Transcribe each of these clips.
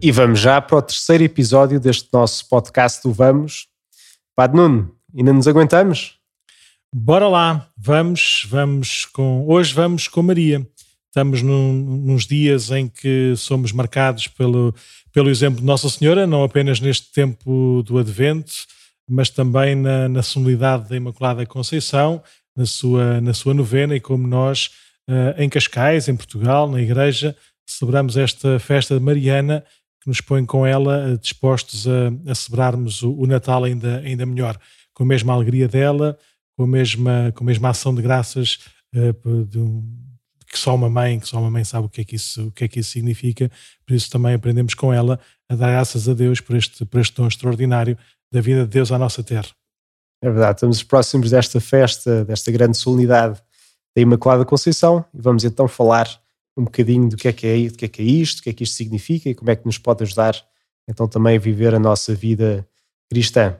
E vamos já para o terceiro episódio deste nosso podcast do Vamos. Padre Nuno, ainda nos aguentamos? Bora lá, vamos, vamos com. Hoje vamos com Maria. Estamos num, nos dias em que somos marcados pelo, pelo exemplo de Nossa Senhora, não apenas neste tempo do Advento, mas também na, na solenidade da Imaculada Conceição, na sua, na sua novena, e como nós, uh, em Cascais, em Portugal, na Igreja, celebramos esta festa mariana que nos põe com ela eh, dispostos a, a celebrarmos o, o, Natal ainda, ainda melhor, com a mesma alegria dela, com a mesma, com a mesma ação de graças uh, de um, que só uma mãe, que só uma mãe sabe o que é que isso, o que é que isso significa. Por isso também aprendemos com ela a dar graças a Deus por este, por este dom extraordinário da vida de Deus à nossa terra. É verdade, estamos próximos desta festa, desta grande solenidade da Imaculada Conceição e vamos então falar um bocadinho do que é que é, do que é que é isto, do que é que isto significa e como é que nos pode ajudar então também a viver a nossa vida cristã.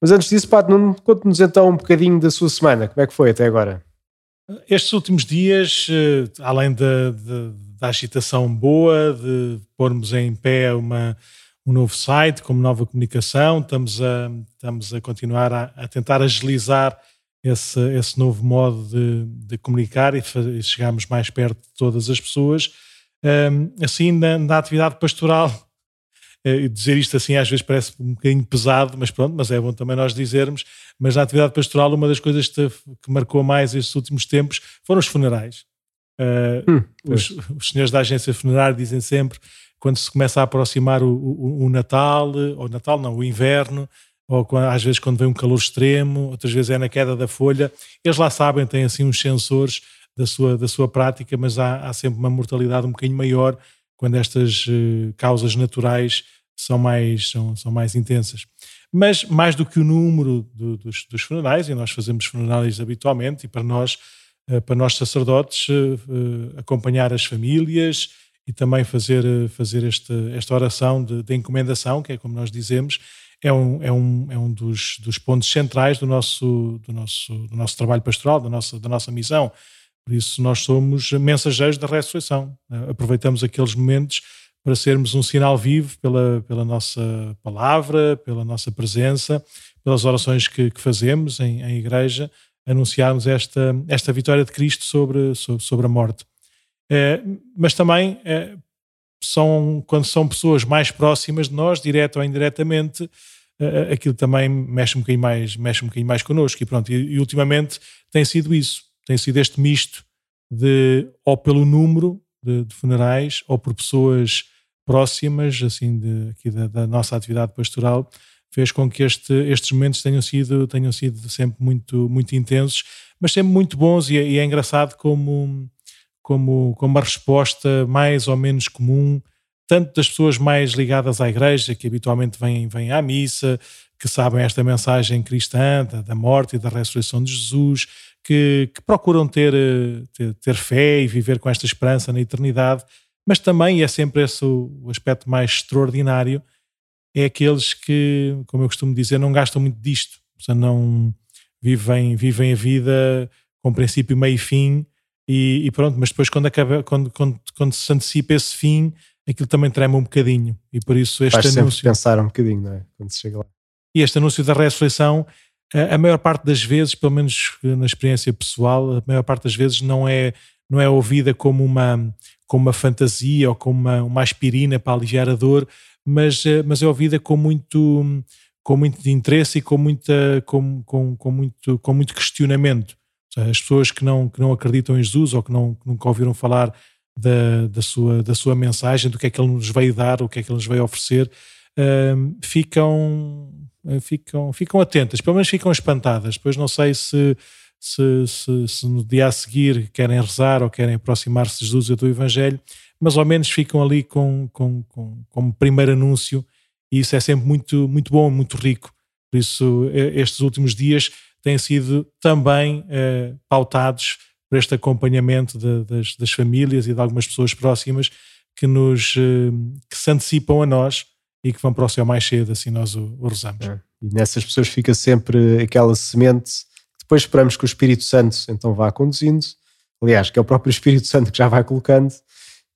Mas antes disso, Pato, conte-nos então um bocadinho da sua semana, como é que foi até agora? Estes últimos dias, eh, além da, da, da agitação boa, de pormos em pé uma, um novo site, como nova comunicação, estamos a, estamos a continuar a, a tentar agilizar esse, esse novo modo de, de comunicar e, de, chegarmos mais perto de todas as pessoas. Um, assim, na, na, atividade pastoral, uh, dizer isto assim às vezes parece um bocadinho pesado, mas pronto, mas é bom também nós dizermos. Mas na atividade pastoral, uma das coisas que, marcou mais estes últimos tempos foram os funerais. Uh, hum, os, os, senhores da agência funerária dizem sempre quando se começa a aproximar o, o, o Natal, ou Natal não, o inverno, ou às vezes quando vem um calor extremo, outras vezes é na queda da folha. Eles lá sabem, têm assim uns sensores da sua, da sua prática, mas há, há sempre uma mortalidade um bocadinho maior quando estas uh, causas naturais são mais, são, são mais intensas. Mas mais do que o número do, dos, dos funerais, e nós fazemos funerais habitualmente, e para nós, uh, para nós sacerdotes, uh, acompanhar as famílias e também fazer, fazer esta, esta oração de, de encomendação, que é como nós dizemos, é um, é um, é um dos, dos pontos centrais do nosso, do, nosso, do nosso trabalho pastoral, da nossa, da nossa missão. Por isso, nós somos mensageiros da ressurreição. Aproveitamos aqueles momentos para sermos um sinal vivo pela, pela nossa palavra, pela nossa presença, pelas orações que, que fazemos em, em, igreja, anunciarmos esta, esta vitória de Cristo sobre, sobre, sobre a morte. É, mas também é, são, quando são pessoas mais próximas de nós, direto ou indiretamente, uh, aquilo também mexe um bocadinho mais, mexe um bocadinho mais connosco. E pronto, e, e, ultimamente tem sido isso, tem sido este misto de ou pelo número de, de funerais ou por pessoas próximas, assim, de, aqui da, da, nossa atividade pastoral, fez com que este, estes momentos tenham sido, tenham sido sempre muito, muito intensos, mas sempre muito bons e, é, e é engraçado como como, como uma resposta mais ou menos comum, tanto das pessoas mais ligadas à igreja, que habitualmente vêm, vêm à missa, que sabem esta mensagem cristã da, da morte e da ressurreição de Jesus, que, que procuram ter, ter, ter, fé e viver com esta esperança na eternidade, mas também, e é sempre esse o, o aspecto mais extraordinário, é aqueles que, como eu costumo dizer, não gastam muito disto, não vivem, vivem a vida com princípio, meio e fim, e, e, pronto, mas depois quando, acaba, quando, quando, quando se antecipa esse fim, aquilo também trema um bocadinho. E por isso este Faz anúncio. pensar um bocadinho, não é? Quando se chega lá. E este anúncio da ressurreição, a, a maior parte das vezes, pelo menos na experiência pessoal, a maior parte das vezes não é, não é ouvida como uma, como uma fantasia ou como uma, uma aspirina para aliviar a dor, mas, eh, mas é ouvida com muito, com muito interesse e com, muita, com, com, com, muito, com muito questionamento. As pessoas que não, que não acreditam em Jesus ou que, não, que nunca ouviram falar da, da, sua, da sua mensagem, do que é que ele nos veio dar, o que é que ele nos veio oferecer, uh, ficam, ficam, ficam atentas, pelo menos ficam espantadas. Depois não sei se, se, se, se no dia a seguir querem rezar ou querem aproximar-se de Jesus e do Evangelho, mas ao menos ficam ali com, com, com, como primeiro anúncio e isso é sempre muito, muito bom, muito rico. Por isso, estes últimos dias têm sido também eh, pautados por este acompanhamento de, das, das, famílias e de algumas pessoas próximas que nos eh, que se antecipam a nós e que vão para o céu mais cedo, assim nós o, o rezamos. É. E nessas pessoas fica sempre aquela semente, depois esperamos que o Espírito Santo então vá conduzindo, aliás, que é o próprio Espírito Santo que já vai colocando,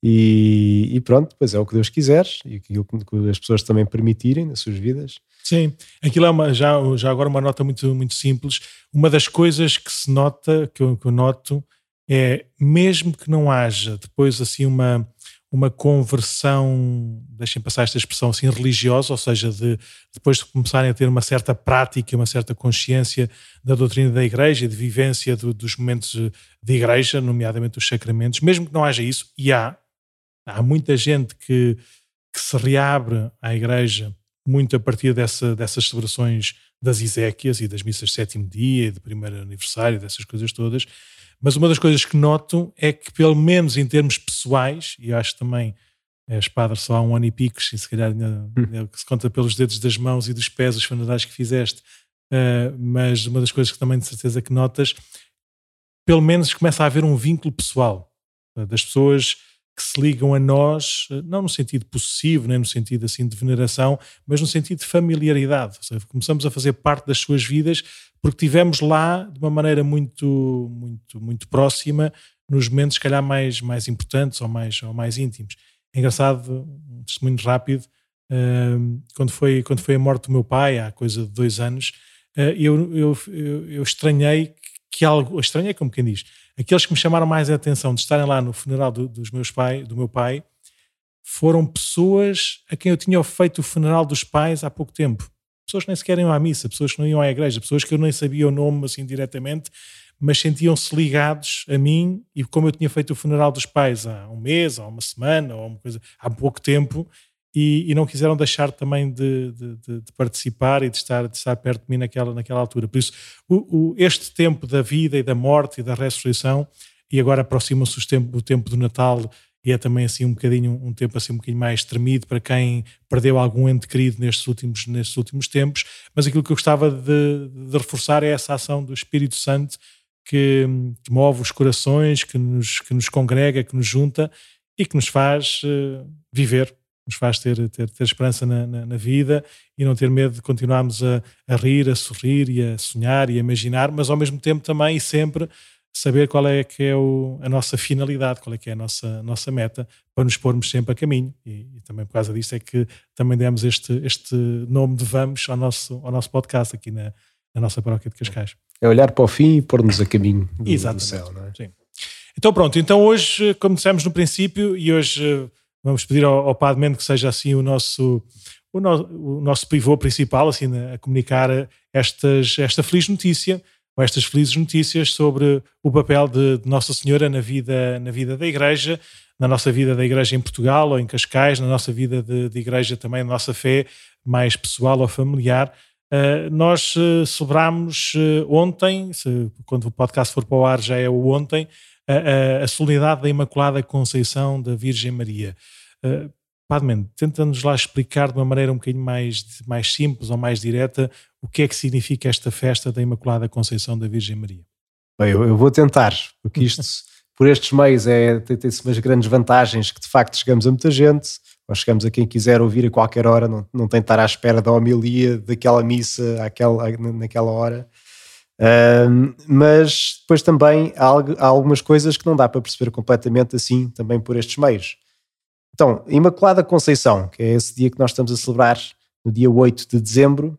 e, e pronto, depois é o que Deus quiser e aquilo que as pessoas também permitirem nas suas vidas. Sim, aquilo é uma, já, já agora uma nota muito, muito simples. Uma das coisas que se nota, que eu, que eu noto, é mesmo que não haja depois assim uma, uma conversão, deixem passar esta expressão assim, religiosa, ou seja, de depois de começarem a ter uma certa prática, uma certa consciência da doutrina da igreja de vivência do, dos momentos de igreja, nomeadamente os sacramentos, mesmo que não haja isso, e há, há muita gente que, que se reabre à igreja muito a partir dessa, dessas celebrações das Iséquias e das missas de sétimo dia e de primeiro aniversário, dessas coisas todas. Mas uma das coisas que noto é que, pelo menos em termos pessoais, e acho também as padres só há um ano e picos, e se calhar hum. se conta pelos dedos das mãos e dos pés os funerais que fizeste, uh, mas uma das coisas que também de certeza que notas, pelo menos começa a haver um vínculo pessoal uh, das pessoas que se ligam a nós, não no sentido possessivo, nem no sentido assim de veneração, mas no sentido de familiaridade. Ou seja, começamos a fazer parte das suas vidas porque tivemos lá de uma maneira muito, muito, muito próxima nos momentos, se calhar, mais, mais importantes ou mais, ou mais íntimos. É engraçado, um testemunho rápido, uh, quando, foi, quando foi a morte do meu pai, há coisa de dois anos, uh, eu, eu, eu, eu estranhei que algo, estranhei como quem diz, aqueles que me chamaram mais a atenção de estarem lá no funeral do, dos meus pai, do meu pai foram pessoas a quem eu tinha feito o funeral dos pais há pouco tempo. Pessoas que nem sequer iam à missa, pessoas que não iam à igreja, pessoas que eu nem sabia o nome assim diretamente, mas sentiam-se ligados a mim e como eu tinha feito o funeral dos pais há um mês, há uma semana, ou uma coisa, há pouco tempo, e, e, não quiseram deixar também de, de, de, de, participar e de estar, de estar perto de mim naquela, naquela altura. Por isso, o, o, este tempo da vida e da morte e da ressurreição, e agora aproxima-se o tempo, o tempo do Natal, e é também assim um bocadinho um tempo assim um bocadinho mais tremido para quem perdeu algum ente querido nestes últimos, nestes últimos tempos, mas aquilo que eu gostava de, de reforçar é essa ação do Espírito Santo que, que, move os corações, que nos, que nos congrega, que nos junta e que nos faz uh, viver nos faz ter, ter, ter esperança na, na, na, vida e não ter medo de continuarmos a, a, rir, a sorrir e a sonhar e a imaginar, mas ao mesmo tempo também e sempre saber qual é que é o, a nossa finalidade, qual é que é a nossa, nossa meta, para nos pormos sempre a caminho. E, e, também por causa disso é que também demos este, este nome de Vamos ao nosso, ao nosso podcast aqui na, na nossa paróquia de Cascais. É olhar para o fim e pôr-nos a caminho do, do céu, não é? Sim. Então pronto, então hoje, como dissemos no princípio, e hoje vamos pedir ao, ao Padre Mendo que seja assim o nosso, o, no, o nosso pivô principal, assim, a comunicar estas, esta feliz notícia, ou estas felizes notícias sobre o papel de, de, Nossa Senhora na vida, na vida da Igreja, na nossa vida da Igreja em Portugal ou em Cascais, na nossa vida de, de Igreja também, na nossa fé mais pessoal ou familiar. Uh, nós uh, celebramos uh, ontem, se, quando o podcast for para o ar já é o ontem, a, a, solenidade da Imaculada Conceição da Virgem Maria. Uh, Padre Mendes, tenta-nos lá explicar de uma maneira um bocadinho mais, mais simples ou mais direta o que é que significa esta festa da Imaculada Conceição da Virgem Maria. Bem, eu, eu vou tentar, porque isto, por estes meios, é, tem-se umas grandes vantagens que de facto chegamos a muita gente, ou chegamos a quem quiser ouvir a qualquer hora, não, não tem de estar à espera da homilia, daquela missa àquela, naquela hora mas depois também há, há, algumas coisas que não dá para perceber completamente assim também por estes meios. Então, Imaculada Conceição, que é esse dia que nós estamos a celebrar no dia 8 de dezembro,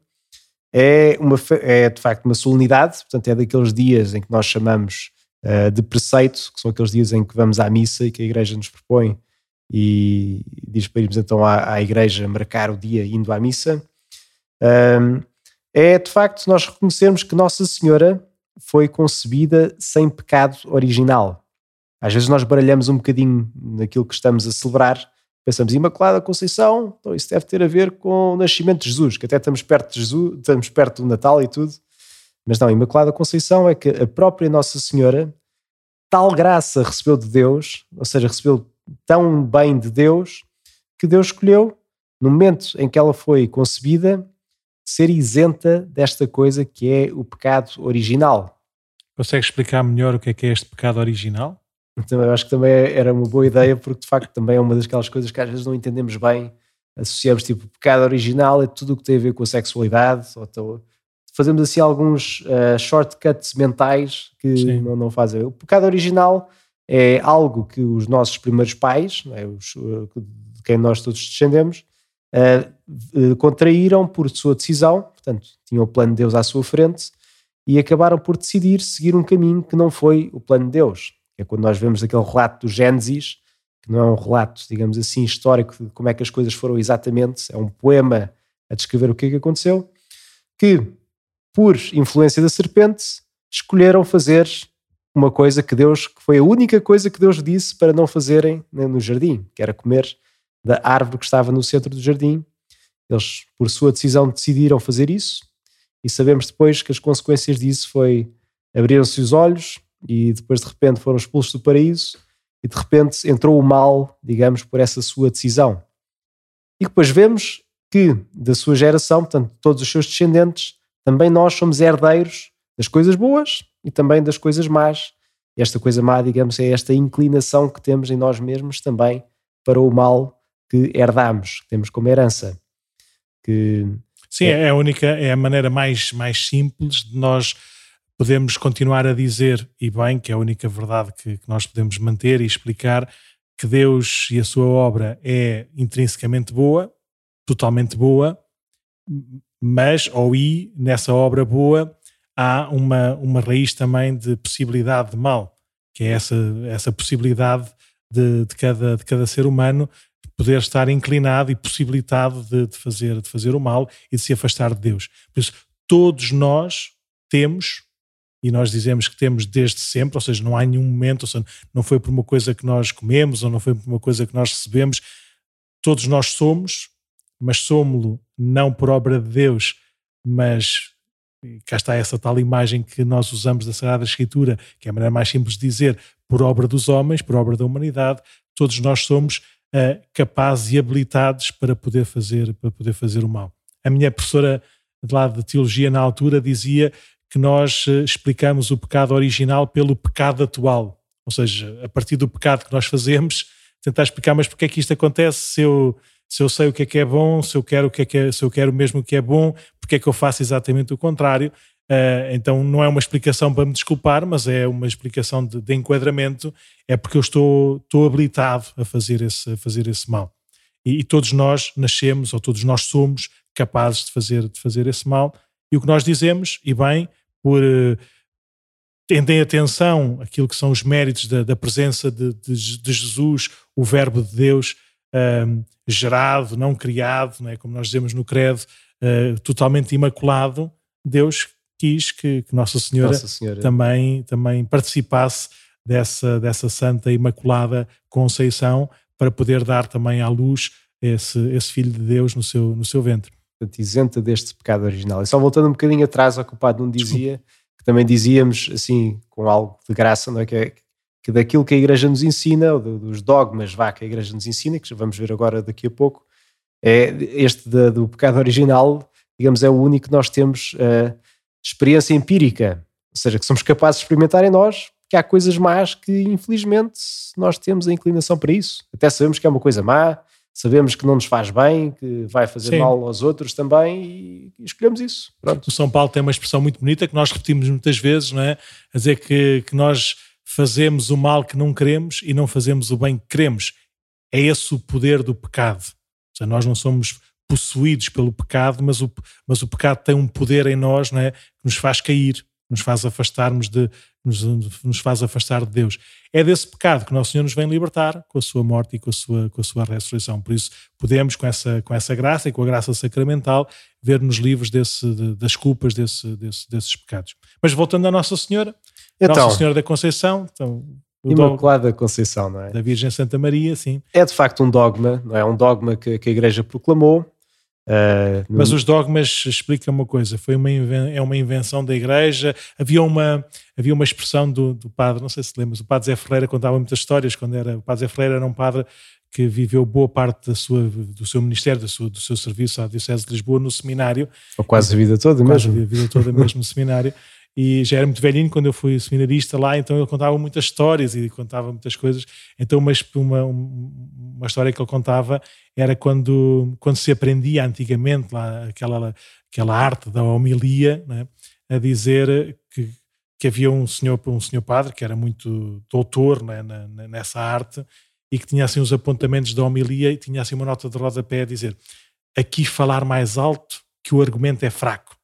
é, uma, é de facto uma solenidade, portanto é daqueles dias em que nós chamamos uh, de preceito, que são aqueles dias em que vamos à missa e que a igreja nos propõe e diz para irmos então à, à igreja marcar o dia indo à missa. É de facto nós reconhecermos que Nossa Senhora foi concebida sem pecado original. Às vezes nós baralhamos um bocadinho naquilo que estamos a celebrar, pensamos Imaculada Conceição, então isso deve ter a ver com o nascimento de Jesus, que até estamos perto de Jesus, estamos perto do Natal e tudo. Mas não, Imaculada Conceição é que a própria Nossa Senhora tal graça recebeu de Deus, ou seja, recebeu tão bem de Deus, que Deus escolheu, no momento em que ela foi concebida, ser isenta desta coisa que é o pecado original. Consegue explicar melhor o que é que é este pecado original? Eu acho que também era uma boa ideia, porque de facto também é uma das coisas que às vezes não entendemos bem. Associamos tipo, pecado original é tudo o que tem a ver com a sexualidade, ou então, fazemos assim alguns uh, shortcuts mentais que não, não fazem. O pecado original é algo que os nossos primeiros pais, é, os, de quem nós todos descendemos, uh, contraíram por sua decisão, portanto, tinham o plano de Deus à sua frente e acabaram por decidir seguir um caminho que não foi o plano de Deus. É quando nós vemos aquele relato do Gênesis, que não é um relato, digamos assim, histórico de como é que as coisas foram exatamente, é um poema a descrever o que é que aconteceu, que, por influência da serpente, escolheram fazer uma coisa que Deus, que foi a única coisa que Deus disse para não fazerem no jardim, que era comer da árvore que estava no centro do jardim. Eles, por sua decisão, decidiram fazer isso e sabemos depois que as consequências disso foi abriram-se os olhos e depois de repente foram expulsos do paraíso e de repente entrou o mal, digamos, por essa sua decisão. E depois vemos que da sua geração, portanto, todos os seus descendentes, também nós somos herdeiros das coisas boas e também das coisas más. Esta coisa má, digamos, é esta inclinação que temos em nós mesmos também para o mal que herdamos, que temos como herança. Que Sim, é, é a única, é a maneira mais, mais simples de nós podemos continuar a dizer, e bem, que é a única verdade que, que nós podemos manter e explicar, que Deus e a sua obra é intrinsecamente boa, totalmente boa, mas, ou e, nessa obra boa, há uma, uma raiz também de possibilidade de mal, que é essa, essa possibilidade de, de, cada, de cada ser humano poder estar inclinado e possibilitado de, de, fazer, de fazer o mal e de se afastar de Deus. Por isso, todos nós temos, e nós dizemos que temos desde sempre, ou seja, não há nenhum momento, ou seja, não foi por uma coisa que nós comemos ou não foi por uma coisa que nós recebemos, todos nós somos, mas somos-lo não por obra de Deus, mas cá está essa tal imagem que nós usamos da Sagrada Escritura, que é a maneira mais simples de dizer, por obra dos homens, por obra da humanidade, todos nós somos uh, capazes e habilitados para poder fazer para poder fazer o mal. A minha professora de lado de teologia na altura dizia que nós uh, explicamos o pecado original pelo pecado atual, ou seja, a partir do pecado que nós fazemos, tentar explicar mas porque é que isto acontece se eu se eu sei o que é que é bom, se eu quero o que é que é, se eu quero mesmo o que é bom, porque é que eu faço exatamente o contrário? Uh, então não é uma explicação para me desculpar, mas é uma explicação de, de enquadramento, é porque eu estou, estou habilitado a fazer esse, a fazer esse mal. E, e, todos nós nascemos, ou todos nós somos capazes de fazer, de fazer esse mal. E o que nós dizemos, e bem, por uh, tendem atenção aquilo que são os méritos da, da presença de, de, de, Jesus, o Verbo de Deus, uh, gerado, não criado, não é? como nós dizemos no Credo, totalmente imaculado, Deus quis que, que Nossa, Senhora Nossa, Senhora também, também participasse dessa, dessa Santa Imaculada Conceição para poder dar também à luz esse, esse Filho de Deus no seu, no seu ventre. Isenta deste pecado original. E só voltando um bocadinho atrás, o que o Padre não dizia, que também dizíamos assim, com algo de graça, não é? Que, é, que daquilo que a Igreja nos ensina, ou dos dogmas vá, que a Igreja nos ensina, que já vamos ver agora daqui a pouco, é este do pecado original, digamos, é o único que nós temos uh, experiência empírica, ou seja, que somos capazes de experimentar em nós, que há coisas más que infelizmente nós temos a inclinação para isso. Até sabemos que é uma coisa má, sabemos que não nos faz bem, que vai fazer Sim. mal aos outros também e, escolhemos isso. Pronto. O São Paulo tem uma expressão muito bonita que nós repetimos muitas vezes, não é? A dizer que, que nós fazemos o mal que não queremos e não fazemos o bem que queremos. É esse o poder do pecado. Ou seja, nós não somos possuídos pelo pecado, mas o, mas o pecado tem um poder em nós não é, que nos faz cair, nos faz afastarmos de, nos, nos faz afastar de Deus. É desse pecado que Nosso Senhor nos vem libertar com a sua morte e com a sua, com a sua ressurreição. Por isso, podemos, com essa, com essa graça e com a graça sacramental, ver-nos livres desse, de, das culpas desse, desse, desses pecados. Mas voltando à Nossa Senhora, então, Nossa Senhora da Conceição, então, Imaculada Conceição, não é? Da Virgem Santa Maria, sim. É de facto um dogma, não é? Um dogma que, que a Igreja proclamou Uh, Mas os dogmas, explica uma coisa, foi uma é uma invenção da igreja. Havia uma, havia uma expressão do, do padre, não sei se lembras, o padre Zé Ferreira contava muitas histórias quando era. O padre Zé Ferreira era um padre que viveu boa parte da sua, do seu ministério, do seu, do seu serviço à Diocese de Lisboa no seminário. Ou quase a vida toda quase mesmo. a vida toda mesmo no seminário. E já era muito velhinho quando eu fui seminarista lá, então ele contava muitas histórias e contava muitas coisas. Então, uma, uma, uma história que ele contava era quando, quando se aprendia antigamente lá aquela, aquela arte da homilia, né, a dizer que, que havia um senhor, um senhor padre que era muito doutor né, nessa arte e que tinha assim os apontamentos da homilia e tinha assim uma nota de rodapé a dizer aqui falar mais alto que o argumento é fraco.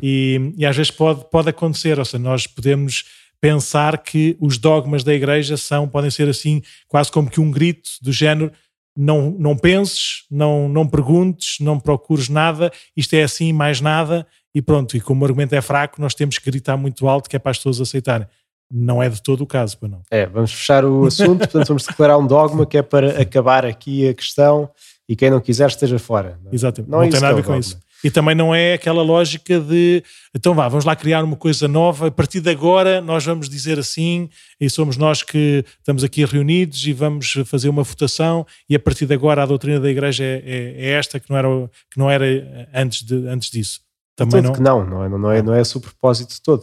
e, e às vezes pode, pode acontecer, ou seja, nós podemos pensar que os dogmas da igreja são, podem ser assim, quase como que um grito do género não, não penses, não, não perguntes, não procures nada, isto é assim, mais nada, e pronto. E como o argumento é fraco, nós temos que gritar muito alto que é para as pessoas aceitarem. Não é de todo o caso, para não. É, vamos fechar o assunto, portanto vamos declarar um dogma que é para acabar aqui a questão e quem não quiser esteja fora. Não, é? Exatamente, não, não é tem nada a ver com isso. E também não é aquela lógica de então vá, vamos lá criar uma coisa nova, a partir de agora nós vamos dizer assim, e somos nós que estamos aqui reunidos e vamos fazer uma votação, e a partir de agora a doutrina da Igreja é, é, é esta que não era, que não era antes, de, antes disso. Também não... que não, não é, não, é, não é esse o propósito todo.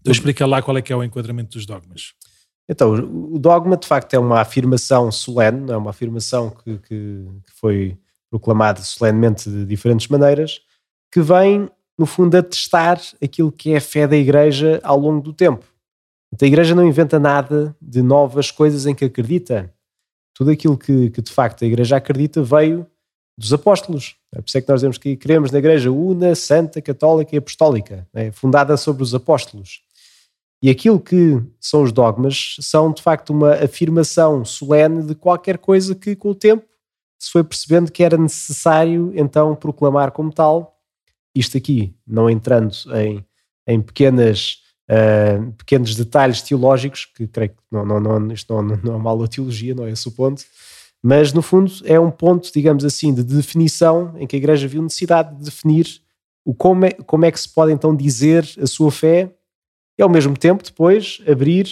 Então explica lá qual é que é o enquadramento dos dogmas. Então, o dogma de facto é uma afirmação solene, é uma afirmação que, que, que foi proclamada solenemente de diferentes maneiras, que vem, no fundo, a testar aquilo que é a fé da Igreja ao longo do tempo. A Igreja não inventa nada de novas coisas em que acredita. Tudo aquilo que, que de facto a Igreja acredita veio dos apóstolos. É por isso é que nós dizemos que queremos na Igreja una, santa, católica e apostólica, é? fundada sobre os apóstolos. E aquilo que são os dogmas são, de facto, uma afirmação solene de qualquer coisa que, com o tempo, se foi percebendo que era necessário, então, proclamar como tal. Isto aqui, não entrando em, em pequenas, uh, pequenos detalhes teológicos, que creio que não, não, não, isto não, não é uma aula de teologia, não é esse o ponto, mas, no fundo, é um ponto, digamos assim, de definição em que a Igreja viu necessidade de definir o como é, como é que se pode, então, dizer a sua fé e ao mesmo tempo depois abrir,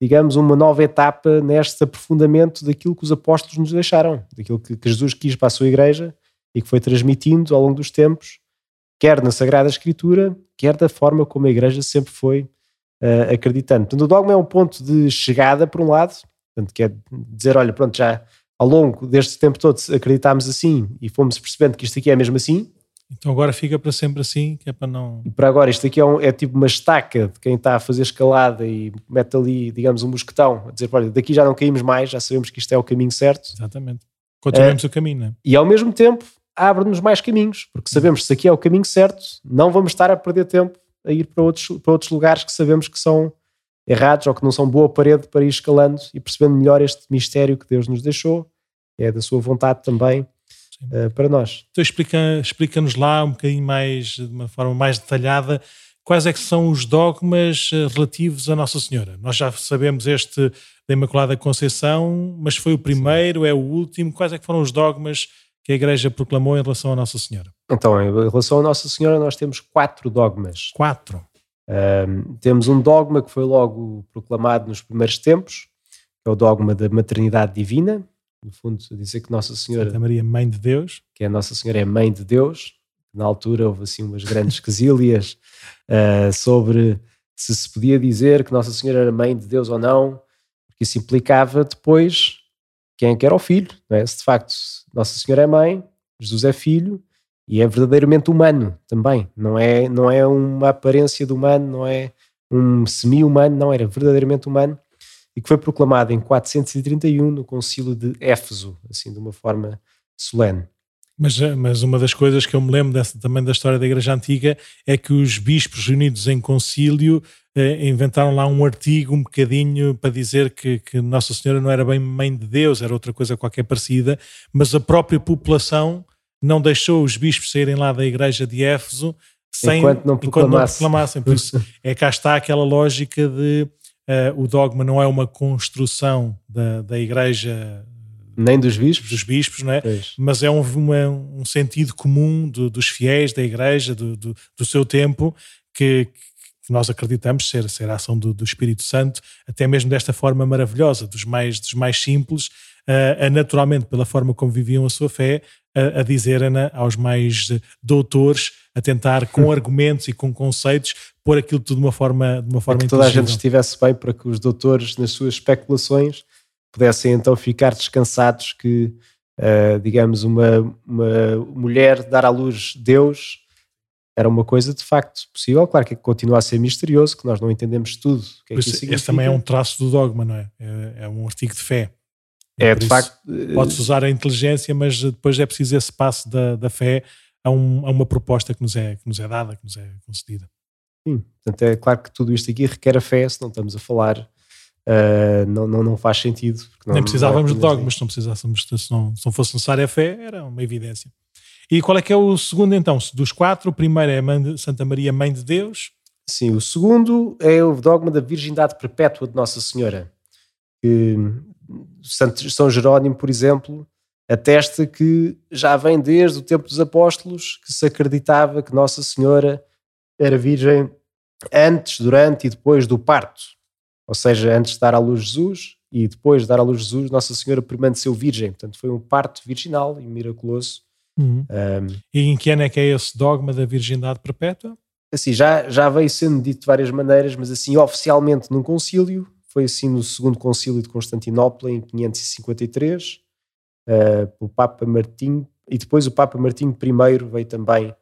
digamos, uma nova etapa neste aprofundamento daquilo que os apóstolos nos deixaram, daquilo que, que Jesus quis para a sua igreja e que foi transmitindo ao longo dos tempos, quer na Sagrada Escritura, quer da forma como a igreja sempre foi uh, acreditando. Portanto, o dogma é um ponto de chegada, por um lado, portanto, quer dizer, olha, pronto, já ao longo deste tempo todo acreditámos assim e fomos percebendo que isto aqui é mesmo assim, então agora fica para sempre assim, que é para não. E para agora, isto aqui é, um, é, tipo uma estaca de quem está a fazer escalada e mete ali, digamos, um mosquetão, a dizer: olha, daqui já não caímos mais, já sabemos que isto é o caminho certo. Exatamente. Continuemos é, o caminho, é? E ao mesmo tempo abre-nos mais caminhos, porque sabemos que se aqui é o caminho certo, não vamos estar a perder tempo a ir para outros, para outros lugares que sabemos que são errados ou que não são boa parede para ir escalando e percebendo melhor este mistério que Deus nos deixou, é da sua vontade também uh, para nós. Então explica-nos explica lá um bocadinho mais, de uma forma mais detalhada, quais é que são os dogmas eh, relativos a Nossa Senhora. Nós já sabemos este da Imaculada Conceição, mas foi o primeiro, Sim. é o último. Quais é que foram os dogmas que a Igreja proclamou em relação a Nossa Senhora? Então, em relação a Nossa Senhora, nós temos quatro dogmas. Quatro. Um, temos um dogma que foi logo proclamado nos primeiros tempos, que é o dogma da maternidade divina, no fundo, a dizer que Nossa Senhora. Santa Maria, Mãe de Deus. Que a Nossa Senhora é Mãe de Deus. Na altura houve assim umas grandes quesílias uh, sobre se se podia dizer que Nossa Senhora era Mãe de Deus ou não, porque isso implicava depois quem é que era o filho. É? Se de facto Nossa Senhora é mãe, Jesus é filho e é verdadeiramente humano também. Não é, não é uma aparência de humano, não é um semi-humano, não, era verdadeiramente humano e que foi proclamado em 431 no concílio de Éfeso, assim de uma forma solene. Mas, mas uma das coisas que eu me lembro dessa, também da história da Igreja Antiga é que os bispos reunidos em concílio eh, inventaram lá um artigo um bocadinho para dizer que, que, Nossa Senhora não era bem mãe de Deus, era outra coisa qualquer parecida, mas a própria população não deixou os bispos saírem lá da Igreja de Éfeso sem, enquanto não. Enquanto não proclamassem. Por isso é cá está aquela lógica de uh, o dogma não é uma construção da, da Igreja nem dos bispos, dos bispos não é? mas é um, uma, um sentido comum do, dos fiéis da igreja, do, do, do seu tempo, que, que, nós acreditamos ser, ser a ação do, do, Espírito Santo, até mesmo desta forma maravilhosa, dos mais, dos mais simples, a, a naturalmente, pela forma como viviam a sua fé, a, a dizerem aos mais doutores, a tentar com argumentos e com conceitos pôr aquilo tudo de uma forma, de uma forma é que toda a gente estivesse bem para que os doutores, nas suas especulações, pudessem então ficar descansados que, uh, digamos, uma, uma mulher dar à luz Deus era uma coisa de facto possível. Claro que continua a ser misterioso, que nós não entendemos tudo. Que é que isso esse também é um traço do dogma, não é? É, é um artigo de fé. É, de facto. Pode-se usar a inteligência, mas depois é preciso esse passo da, da fé a, um, a uma proposta que nos, é, que nos é dada, que nos é concedida. Sim, portanto é claro que tudo isto aqui requer a fé, se não estamos a falar, uh, não, não, não faz sentido. Não, Nem precisávamos é de dogmas, se não precisássemos, se não, se não fosse necessária a fé, era uma evidência. E qual é que é o segundo então? Dos quatro, o primeiro é Santa Maria, Mãe de Deus. Sim, o segundo é o dogma da virgindade perpétua de Nossa Senhora. Que São Jerónimo, por exemplo, atesta que já vem desde o tempo dos apóstolos que se acreditava que Nossa Senhora era virgem antes, durante e depois do parto. Ou seja, antes de dar à luz Jesus e depois de dar à luz Jesus, Nossa Senhora permaneceu virgem. Portanto, foi um parto virginal e miraculoso. Uhum. Um, e em que ano é que é esse dogma da virgindade perpétua? Assim, já, já veio sendo dito de várias maneiras, mas assim, oficialmente num concílio, foi assim no segundo concílio de Constantinopla, em 553, uh, pelo Papa Martinho, e depois o Papa Martinho I veio também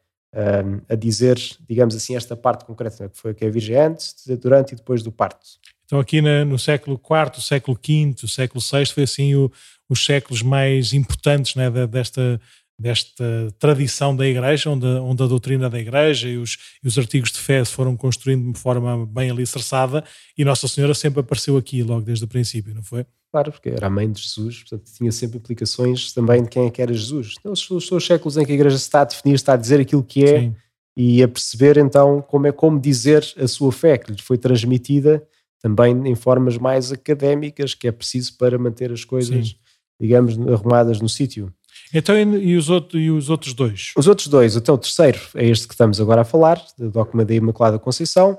a dizer, digamos assim, esta parte concreta, né, que foi que é a Virgem antes, durante e depois do parto. Então aqui na, no século IV, século V, século VI foi assim o, os séculos mais importantes né, desta desta tradição da Igreja, onde, onde a doutrina da Igreja e os, e os artigos de fé se foram construindo de forma bem alicerçada e Nossa Senhora sempre apareceu aqui logo desde o princípio, não foi? Claro, porque era a mãe de Jesus, portanto tinha sempre implicações também de quem é que era Jesus. Então, os, os séculos em que a Igreja está a definir, está a dizer aquilo que é Sim. e a perceber então como é como dizer a sua fé, que lhe foi transmitida também em formas mais académicas, que é preciso para manter as coisas, Sim. digamos, arrumadas no sítio. Então, e os, outro, e os outros dois? Os outros dois, então o terceiro é este que estamos agora a falar, do dogma da Imaculada Conceição,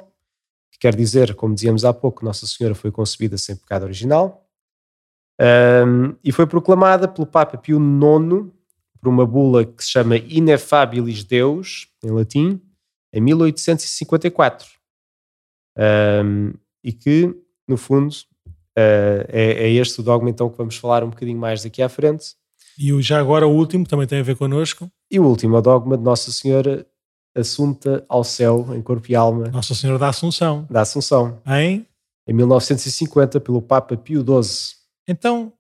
que quer dizer, como dizíamos há pouco, Nossa Senhora foi concebida sem pecado original, um, e foi proclamada pelo Papa Pio IX por uma bula que se chama Ineffabilis Deus, em latim, em 1854. Um, e que, no fundo, uh, é, é este o dogma então que vamos falar um bocadinho mais daqui à frente, e já agora o último, também tem a ver connosco. E o último é o dogma de Nossa Senhora Assunta ao céu em corpo e alma. Nossa Senhora da Assunção. Da Assunção. Em? Em 1950, pelo Papa Pio XII. Então,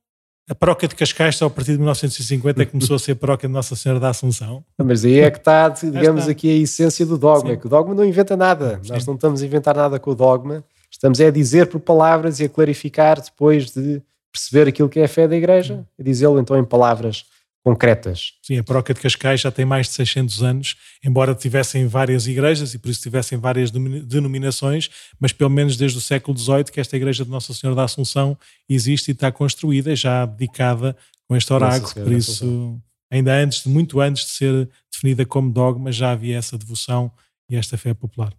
a paróquia de Cascais só a partir de 1950 é que começou a ser a paróquia de Nossa Senhora da Assunção. Mas aí é que está, digamos, está. aqui a essência do dogma, Sim. é que o dogma não inventa nada. Sim. Nós não estamos a inventar nada com o dogma, estamos a dizer por palavras e a clarificar depois de perceber aquilo que é a fé da Igreja e dizê-lo então em palavras concretas. Sim, a paróquia de Cascais já tem mais de 600 anos, embora tivessem várias igrejas e por isso tivessem várias denominações, mas pelo menos desde o século XVIII que esta igreja de Nossa Senhora da Assunção existe e está construída, já dedicada com este oráculo, por isso ainda antes, muito antes de ser definida como dogma, já havia essa devoção e esta fé popular.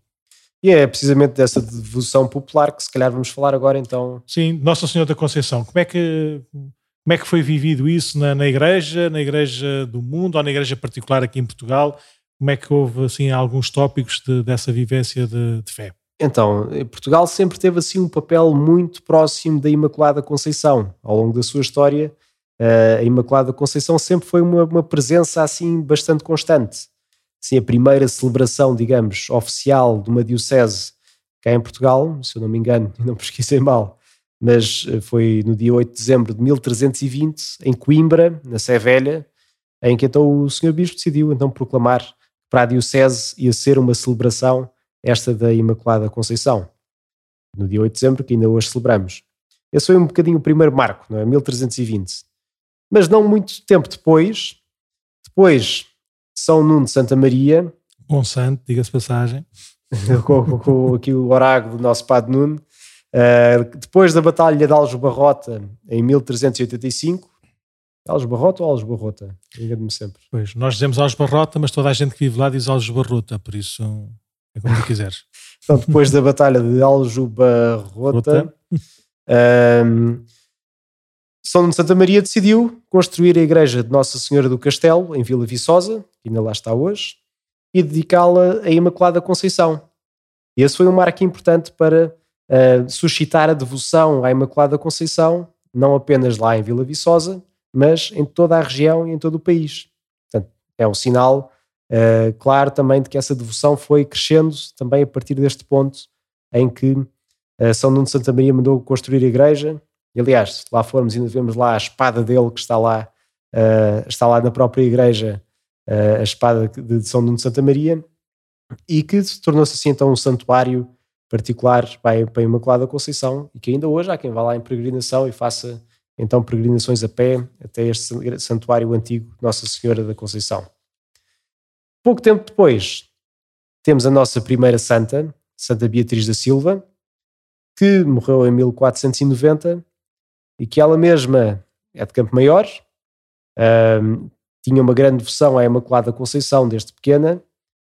E é precisamente dessa devoção popular que se calhar vamos falar agora então. Sim, Nossa Senhora da Conceição. Como é que, como é que foi vivido isso na, na igreja, na igreja do mundo ou na igreja particular aqui em Portugal? Como é que houve assim alguns tópicos de, dessa vivência de, de fé? Então, Portugal sempre teve assim um papel muito próximo da Imaculada Conceição. Ao longo da sua história, eh, a Imaculada Conceição sempre foi uma, uma presença assim bastante constante sim, a primeira celebração, digamos, oficial de uma diocese cá em Portugal, se eu não me engano, e não pesquisei mal, mas eh, foi no dia 8 de dezembro de 1320, em Coimbra, na Sé Velha, em que então o Senhor Bispo decidiu então proclamar para a diocese ia ser uma celebração esta da Imaculada Conceição, no dia 8 de dezembro, que ainda hoje celebramos. Esse foi um bocadinho o primeiro marco, não é? 1320. Mas não muito tempo depois, depois são Nuno de Santa Maria. Bom santo, diga-se passagem. com, com, aqui o oráculo do nosso Padre Nuno. Uh, depois da Batalha de Aljubarrota, em 1385, Alves Barrota ou Alves Barrota? Engano-me sempre. Pois, nós dizemos Alves Barrota, mas toda a gente que vive lá diz Alves Barrota, por isso é como tu quiseres. então, depois da Batalha de Aljubarrota, um, São de Santa Maria decidiu construir a igreja de Nossa Senhora do Castelo, em Vila Viçosa, que ainda lá está hoje, e dedicá-la à Imaculada Conceição. Esse foi um marco importante para uh, suscitar a devoção à Imaculada Conceição, não apenas lá em Vila Viçosa, mas em toda a região e em todo o país. Portanto, é um sinal uh, claro também de que essa devoção foi crescendo também a partir deste ponto em que uh, São Nuno de Santa Maria mandou construir a igreja. E, aliás, se lá formos, ainda vemos lá a espada dele que está lá, uh, está lá na própria igreja, a espada de São Nuno de Santa Maria, e que tornou-se assim então um santuário particular para, para a Imaculada Conceição e que ainda hoje há quem vá lá em peregrinação e faça então peregrinações a pé até este santuário antigo Nossa Senhora da Conceição. Pouco tempo depois, temos a nossa primeira santa, Santa Beatriz da Silva, que morreu em 1490 e que ela mesma é de Campo Maior, um, tinha uma grande devoção à Imaculada Conceição desde pequena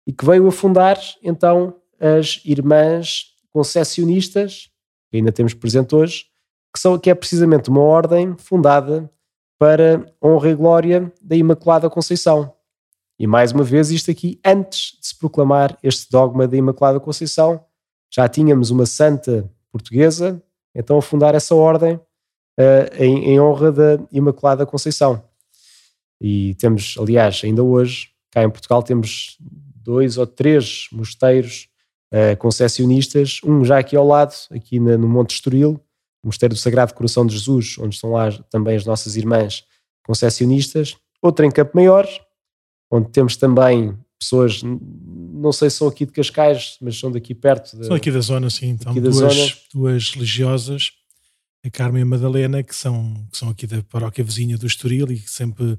e que veio a fundar então as Irmãs Concessionistas, que ainda temos presente hoje, que, são, que é precisamente uma ordem fundada para honra e glória da Imaculada Conceição. E mais uma vez, isto aqui, antes de se proclamar este dogma da Imaculada Conceição, já tínhamos uma santa portuguesa, então a fundar essa ordem uh, em, em, honra da Imaculada Conceição. E temos, aliás, ainda hoje, cá em Portugal, temos dois ou três mosteiros uh, concessionistas, um já aqui ao lado, aqui na, no Monte Estoril, o Mosteiro do Sagrado Coração de Jesus, onde estão lá também as nossas irmãs concessionistas, outro em Campo Maior, onde temos também pessoas, não sei se são aqui de Cascais, mas são daqui perto. De, são aqui da zona, sim. Então, duas, zona. duas religiosas, a Carmen e a Madalena, que são, que são aqui da paróquia vizinha do Estoril e que sempre,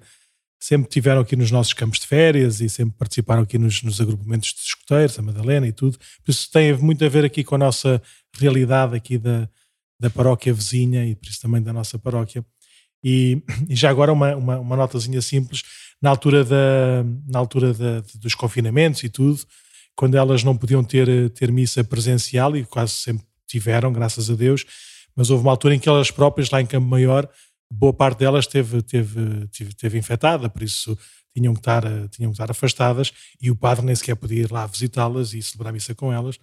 sempre tiveram aqui nos nossos campos de férias e sempre participaram aqui nos, nos agrupamentos de escuteiros, a Madalena e tudo. Por isso tem muito a ver aqui com a nossa realidade aqui da, da paróquia vizinha e por isso também da nossa paróquia. E, e já agora uma, uma, uma, notazinha simples, na altura, da, na altura da, dos confinamentos e tudo, quando elas não podiam ter, ter missa presencial, e quase sempre tiveram, graças a Deus, mas houve uma altura em que elas próprias, lá em Campo Maior, boa parte delas teve, teve, teve, teve infectada, por isso tinham que, estar, tinham que estar afastadas e o padre nem sequer podia ir lá visitá-las e celebrar a missa com elas.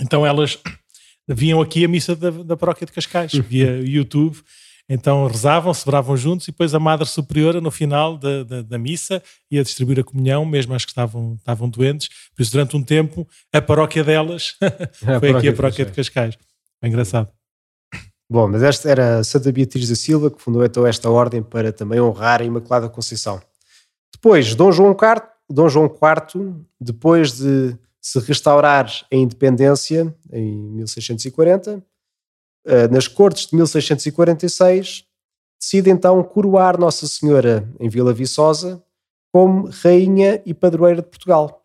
Então elas vinham aqui a missa da, da paróquia de Cascais, via YouTube, então rezavam, celebravam juntos e depois a Madre Superiora, no final da, da, da, missa, ia distribuir a comunhão, mesmo as que estavam, estavam doentes. Por isso, durante um tempo, a paróquia delas foi aqui a paróquia de Cascais. É engraçado. Bom, mas esta era Santa Beatriz da Silva, que fundou então esta ordem para também honrar a Imaculada Conceição. Depois, Dom João IV, Dom João IV depois de se restaurar a independência em 1640, eh, nas Cortes de 1646, decide então coroar Nossa Senhora em Vila Viçosa como Rainha e Padroeira de Portugal.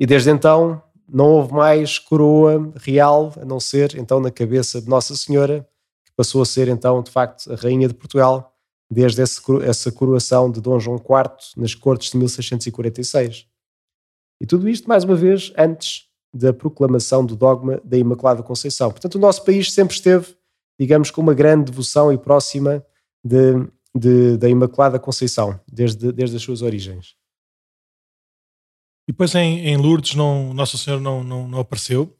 E desde então não houve mais coroa real, a não ser então na cabeça de Nossa Senhora, que passou a ser então de facto a Rainha de Portugal, desde essa coroação de Dom João IV nas Cortes de 1646. E tudo isto, mais uma vez, antes da proclamação do dogma da Imaculada Conceição. Portanto, o nosso país sempre esteve, digamos, com uma grande devoção e próxima de, de, da Imaculada Conceição, desde, desde as suas origens. E depois em, em Lourdes não, Nossa Senhora não, não, não apareceu.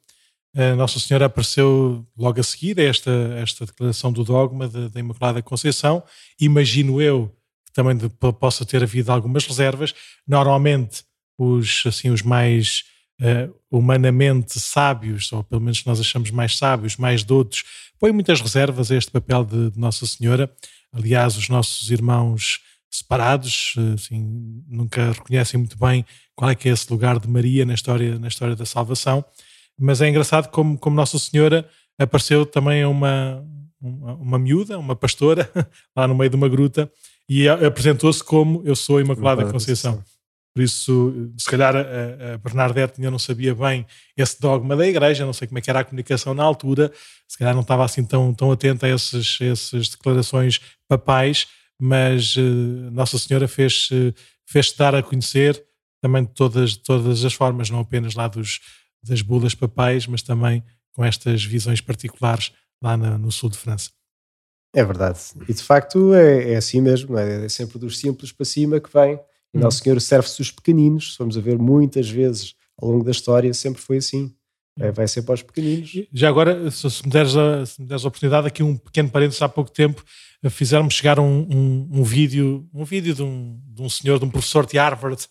Uh, Nossa Senhora apareceu logo a seguir a esta, esta declaração do dogma da Imaculada Conceição. Imagino eu que também de, possa ter havido algumas reservas. Normalmente os, assim, os mais uh, humanamente sábios, ou pelo menos nós achamos mais sábios, mais doutos, põem muitas reservas a este papel de, de Nossa Senhora. Aliás, os nossos irmãos separados assim, nunca reconhecem muito bem qual é que é esse lugar de Maria na história, na história da salvação. Mas é engraçado como, como Nossa Senhora apareceu também a uma, uma, uma miúda, uma pastora, lá no meio de uma gruta, e apresentou-se como eu sou a Imaculada Conceição. Por isso, se calhar a, a Bernadette ainda não sabia bem esse dogma da igreja, não sei como é que era a comunicação na altura, se calhar não estava assim tão, tão atenta a esses, essas declarações papais, mas uh, Nossa Senhora fez, uh, fez dar a conhecer também de todas, todas as formas, não apenas lá dos, das bulas papais, mas também com estas visões particulares lá na, no sul de França. É verdade. E de facto é, é assim mesmo, é? é sempre dos simples para cima que vem. E hum. Nosso Senhor serve-se dos pequeninos. Se formos a ver muitas vezes ao longo da história, sempre foi assim. É, vai ser para os pequeninos. Já agora, se me deres a, se me deres a oportunidade, aqui um pequeno parênteses, há pouco tempo fizeram-me chegar um, um, um, vídeo, um vídeo de um, de um senhor, de um professor de Harvard,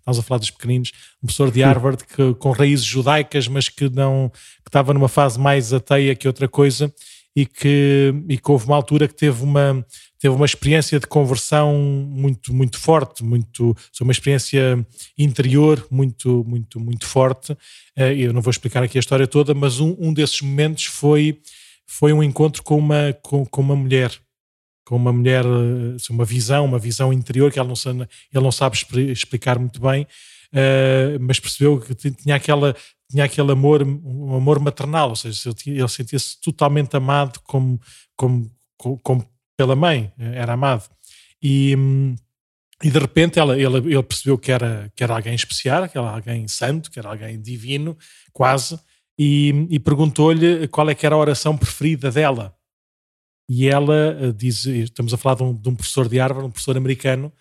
estamos a falar dos pequeninos, um professor de Harvard que, com raízes judaicas, mas que não que estava numa fase mais ateia que outra coisa e que, e que houve uma altura que teve uma, teve uma experiência de conversão muito, muito forte, muito, uma experiência interior muito, muito, muito forte. Eh, eu não vou explicar aqui a história toda, mas um, um desses momentos foi, foi um encontro com uma, com, com uma mulher com uma mulher, eh, uma visão, uma visão interior que ele não ele não sabe explicar muito bem, uh, mas percebeu que tinha aquela tinha aquele amor, um amor maternal, ou seja, ele sentia-se totalmente amado como, como, como, pela mãe, era amado. E, e de repente ela, ele, ele percebeu que era, que era alguém especial, que era alguém santo, que era alguém divino, quase, e, e perguntou-lhe qual é que era a oração preferida dela. E ela eh, diz, estamos a falar de um, de um professor de Harvard, um professor americano,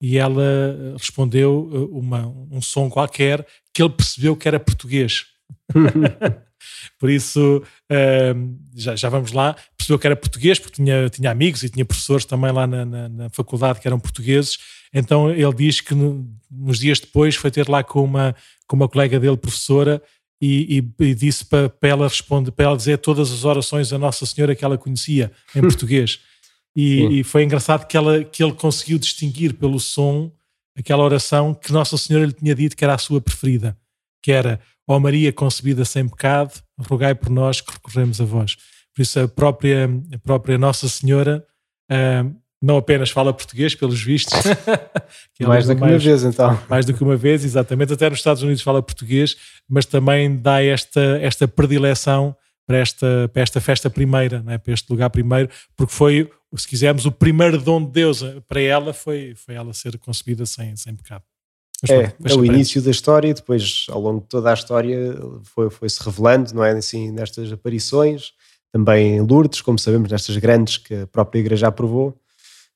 e ela eh, respondeu eh, uma, um som qualquer que ele percebeu que era português. Por isso, uh, já, já vamos lá, percebeu que era português, porque tinha, tinha amigos e tinha professores também lá na, na, na faculdade que eram portugueses. Então ele diz que no, nos dias depois foi ter lá com uma, com uma colega dele, professora, e, e, e disse para, para, ela responder, para ela dizer todas as orações a Nossa Senhora que ela conhecia em português. E, e, foi engraçado que, ela, que ele conseguiu distinguir pelo som aquela oração que Nossa Senhora lhe tinha dito que era a sua preferida, que era Ó oh Maria concebida sem pecado, rogai por nós que recorremos a vós. Por isso a própria, a própria Nossa Senhora uh, não apenas fala português, pelos vistos. mais do que mais, uma vez, então. Mais do que uma vez, exatamente. Até nos Estados Unidos fala português, mas também dá esta, esta predileção para esta, para esta festa primeira, né? para este lugar primeiro, porque foi, se quisermos, o primeiro dom de Deus para ela foi, foi ela ser concebida sem, sem pecado. Mas, é, é o início da história, depois ao longo de toda a história foi, foi-se revelando, não é? Assim, nestas aparições, também em Lourdes, como sabemos, nestas grandes que a própria Igreja aprovou.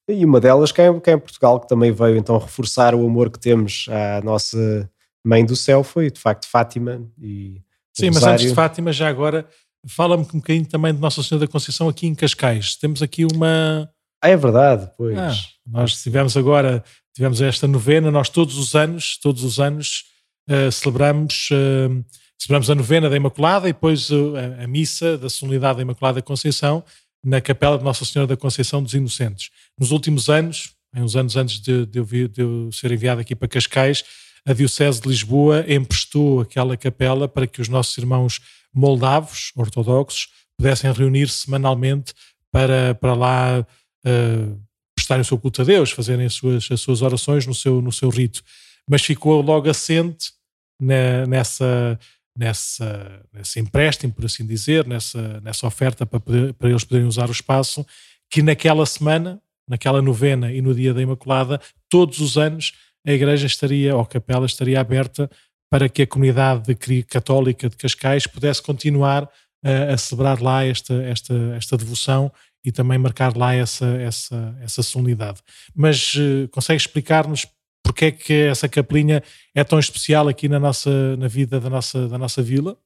E uma delas que é, que é em Portugal, que também veio então reforçar o amor que temos à nossa Mãe do Céu, foi de facto Fátima. E Sim, mas antes de Fátima, já agora Fala-me um bocadinho também de Nossa Senhora da Conceição aqui em Cascais. Temos aqui uma. Ah, é verdade, pois. Ah, nós tivemos agora, tivemos esta novena, nós todos os anos, todos os anos uh, celebramos, uh, celebramos a novena da Imaculada e depois uh, a, a, missa da Solenidade da Imaculada Conceição na Capela de Nossa Senhora da Conceição dos Inocentes. Nos últimos anos, em uns anos antes de, de, eu, vir, de eu ser enviado aqui para Cascais, a Diocese de Lisboa emprestou aquela capela para que os nossos irmãos moldavos, ortodoxos, pudessem reunir-se semanalmente para, para lá uh, prestarem o seu culto a Deus, fazerem as suas, as suas orações no seu, no seu rito. Mas ficou logo assente na, nessa, nessa, nesse empréstimo, por assim dizer, nessa, nessa oferta para, poder, para eles poderem usar o espaço, que naquela semana, naquela novena e no dia da Imaculada, todos os anos a igreja estaria, ou a capela estaria aberta para que a comunidade católica de Cascais pudesse continuar a, a celebrar lá esta, esta, esta devoção e também marcar lá essa, essa, essa solenidade. Mas uh, consegue explicar-nos porque é que essa capelinha é tão especial aqui na, nossa, na vida da nossa, da nossa vila?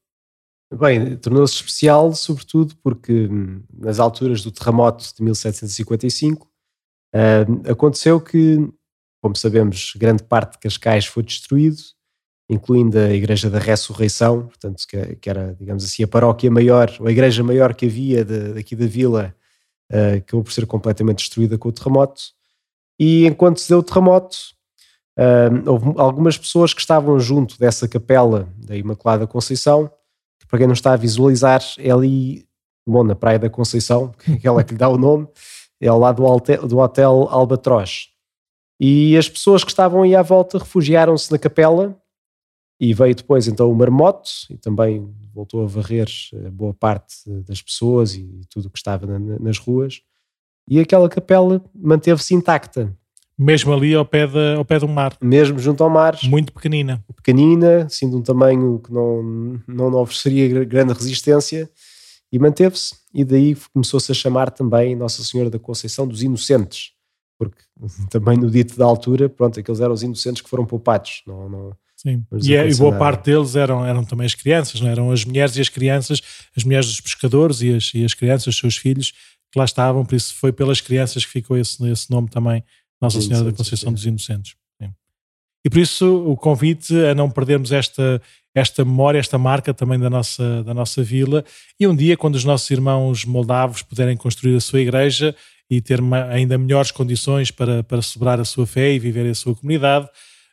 Bem, tornou-se especial sobretudo porque hum, nas alturas do terremoto de 1755 uh, hum, aconteceu que, como sabemos, grande parte de Cascais foi destruído incluindo a Igreja da Ressurreição, portanto, que, que, era, digamos assim, a paróquia maior, ou a igreja maior que havia de, daqui da vila, uh, acabou por ser completamente destruída com o terremoto. E enquanto se deu o terremoto, uh, houve algumas pessoas que estavam junto dessa capela da Imaculada Conceição, que para quem não está a visualizar, é ali, bom, na Praia da Conceição, que é aquela que lhe dá o nome, é ao lado do do hotel Albatroz. E as pessoas que estavam aí à volta refugiaram-se na capela e veio depois então o marmoto e também voltou a varrer eh, boa parte das pessoas e tudo o que estava na, nas ruas. e aquela capela manteve-se intacta. Mesmo ali ao pé, de, ao pé do mar. Mesmo junto ao mar. Muito pequenina. Pequenina, assim de um tamanho que não, não ofereceria grande resistência e manteve-se. E daí começou-se a chamar também Nossa Senhora da Conceição dos Inocentes, porque também no dito da altura, pronto, aqueles eram os inocentes que foram poupados. Não, não, Sim, e, é, e boa parte deles eram, eram também as crianças, não é? eram as mulheres e as crianças, as mulheres dos pescadores e as, e as crianças, os seus filhos, que lá estavam, por isso foi pelas crianças que ficou esse, esse nome também, Nossa Senhora da Conceição dos Inocentes. Sim. E por isso o convite a não perdermos esta, esta memória, esta marca também da nossa, da nossa vila. E um dia, quando os nossos irmãos moldavos puderem construir a sua igreja e ter ainda melhores condições para, para celebrar a sua fé e viver a sua comunidade,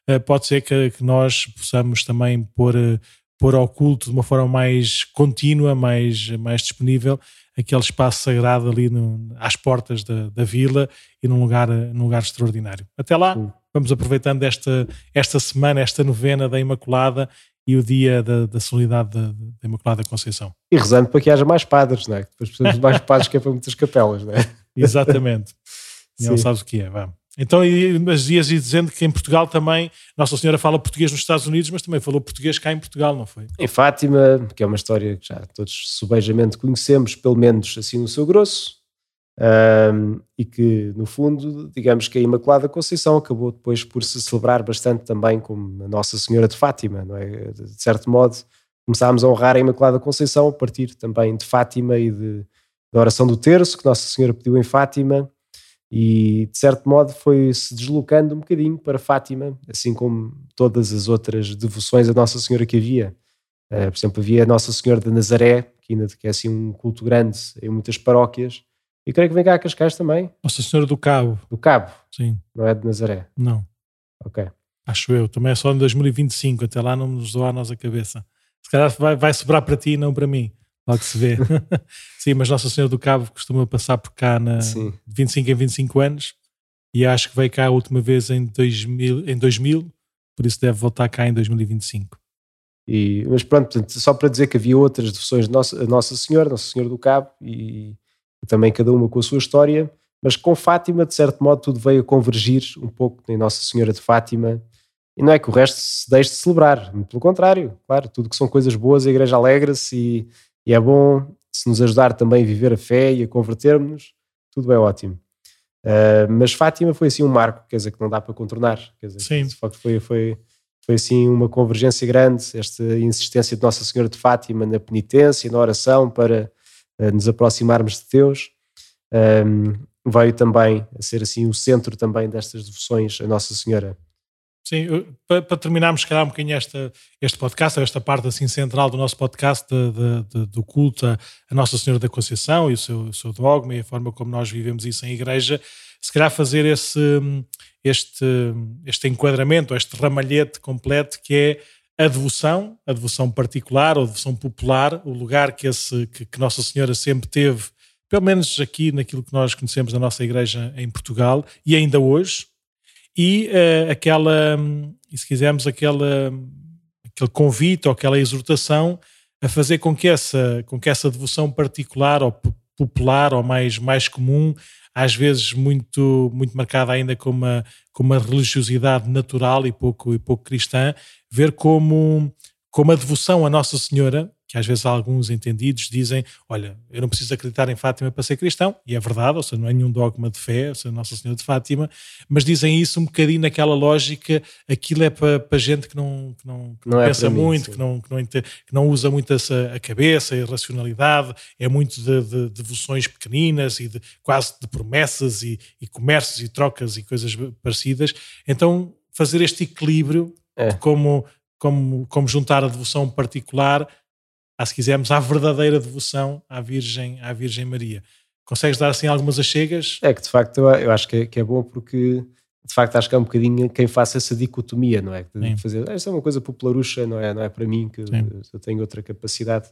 eh, pode ser que, que nós possamos também pôr, eh, pôr ao culto de uma forma mais contínua, mais, mais disponível, aquele espaço sagrado ali no, às portas da, da vila e num lugar, num lugar extraordinário. Até lá, vamos aproveitando esta, esta semana, esta novena da Imaculada e o dia da, da solenidade da, da, Imaculada Conceição. E rezando para que haja mais padres, não é? Depois precisamos de mais padres que é para muitas capelas, não é? Exatamente. Não sabes o que é, vá. Então, mas ias dizendo que em Portugal também Nossa Senhora fala português nos Estados Unidos, mas também falou português cá em Portugal, não foi? Em Fátima, que é uma história que já todos subejamente conhecemos, pelo menos assim no seu grosso, um, e que no fundo, digamos que a Imaculada Conceição acabou depois por se celebrar bastante também como a Nossa Senhora de Fátima, não é? De certo modo, começámos a honrar a Imaculada Conceição a partir também de Fátima e de, da oração do terço que Nossa Senhora pediu em Fátima e de certo modo foi se deslocando um bocadinho para Fátima, assim como todas as outras devoções a Nossa Senhora que havia. Uh, por exemplo, havia a Nossa Senhora de Nazaré, que ainda que é assim um culto grande em muitas paróquias, e creio que vem cá a Cascais também. Nossa Senhora do Cabo. Do Cabo? Sim. Não é de Nazaré? Não. Ok. Acho eu. Também é só em 2025, até lá não nos doa a nossa cabeça. Se calhar vai, vai sobrar para ti e não para mim. Logo se vê. Sim, mas Nossa Senhora do Cabo costuma passar por cá na, de 25 em 25 anos e acho que veio cá a última vez em 2000, em 2000 por isso deve voltar cá em 2025. E, mas pronto, portanto, só para dizer que havia outras devoções de Nossa, Nossa Senhora, Nossa Senhora do Cabo e, e também cada uma com a sua história, mas com Fátima, de certo modo, tudo veio a convergir um pouco em Nossa Senhora de Fátima. E não é que o resto se deixe de celebrar, pelo contrário, claro, tudo que são coisas boas, a igreja alegra-se e e é bom se nos ajudar também a viver a fé e a convertermos, tudo é ótimo. Uh, mas Fátima foi assim um marco, quer dizer, que não dá para contornar. Quer dizer, Sim. De facto, foi, foi, foi assim uma convergência grande, esta insistência de Nossa Senhora de Fátima na penitência, na oração para uh, nos aproximarmos de Deus. Um, veio também a ser assim o centro também destas devoções a Nossa Senhora. Sim, para, terminarmos, se calhar, um bocadinho esta, este podcast, esta parte assim central do nosso podcast de, de, de, do culto a Nossa Senhora da Conceição e o seu, o seu dogma e a forma como nós vivemos isso em igreja, se calhar fazer esse, este, este enquadramento, este ramalhete completo que é a devoção, a devoção particular ou devoção popular, o lugar que, esse, que, que Nossa Senhora sempre teve, pelo menos aqui naquilo que nós conhecemos da nossa igreja em Portugal e ainda hoje, e uh, aquela, e se quisermos, aquela, aquele convite ou aquela exortação a fazer com que essa, com que essa devoção particular ou popular ou mais, mais comum, às vezes muito, muito marcada ainda com uma, com uma religiosidade natural e pouco, e pouco cristã, ver como, como a devoção a Nossa Senhora que às vezes alguns entendidos dizem: Olha, eu não preciso acreditar em Fátima para ser cristão, e é verdade, ou seja, não é nenhum dogma de fé, ou seja, Nossa Senhora de Fátima, mas dizem isso um bocadinho naquela lógica: aquilo é para, para gente que não, que não, que não, não é pensa muito, que, não, que, não, que não usa muito essa, a cabeça a racionalidade, é muito de, de, devoções pequeninas e de, quase de promessas e, e comércios e trocas e coisas parecidas. Então, fazer este equilíbrio é. de como, como, como juntar a devoção particular a, se quisermos, à verdadeira devoção à Virgem, à Virgem Maria. Consegues dar assim algumas achegas? É que de facto eu acho que é, que é bom porque de facto acho que é um bocadinho quem faça essa dicotomia, não é? De fazer, ah, isto é uma coisa popularucha, não é, não é para mim que Sim. eu tenho outra capacidade.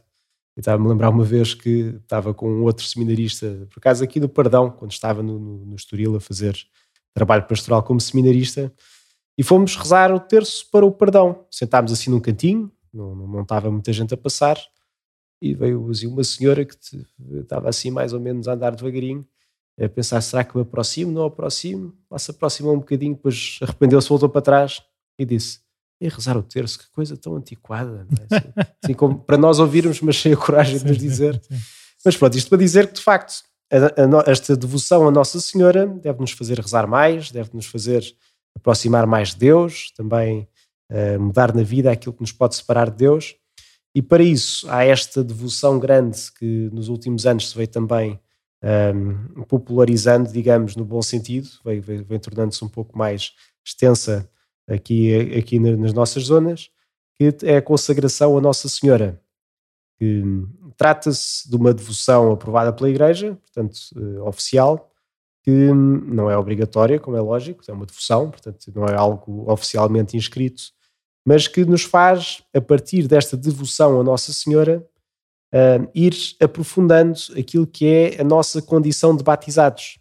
E estava-me a lembrar uma vez que estava com um outro seminarista, por acaso aqui no Pardão, quando estava no, no, no Estoril a fazer trabalho pastoral como seminarista, e fomos rezar o terço para o Pardão. Sentámos assim num cantinho, não, não, não estava muita gente a passar, e veio uma senhora que estava assim mais ou menos a andar devagarinho a pensar, será que me aproximo, não aproximo? Lá se aproximou um bocadinho, depois arrependeu-se, voltou para trás e disse, e rezar o terço, que coisa tão antiquada, é? assim, assim, como para nós ouvirmos, mas sem a coragem de nos dizer. Mas pronto, isto para dizer que de facto a, a, esta devoção a Nossa Senhora deve nos fazer rezar mais, deve nos fazer aproximar mais de Deus, também uh, mudar na vida aquilo que nos pode separar de Deus. E para isso há esta devoção grande que nos últimos anos se veio também um, popularizando, digamos, no bom sentido, vem, tornando-se um pouco mais extensa aqui, aqui nas nossas zonas, que é a consagração a Nossa Senhora, trata-se de uma devoção aprovada pela Igreja, portanto, uh, oficial, que não é obrigatória, como é lógico, é uma devoção, portanto, não é algo oficialmente inscrito, mas que nos faz, a partir desta devoção a Nossa Senhora, uh, ir aprofundando aquilo que é a nossa condição de batizados.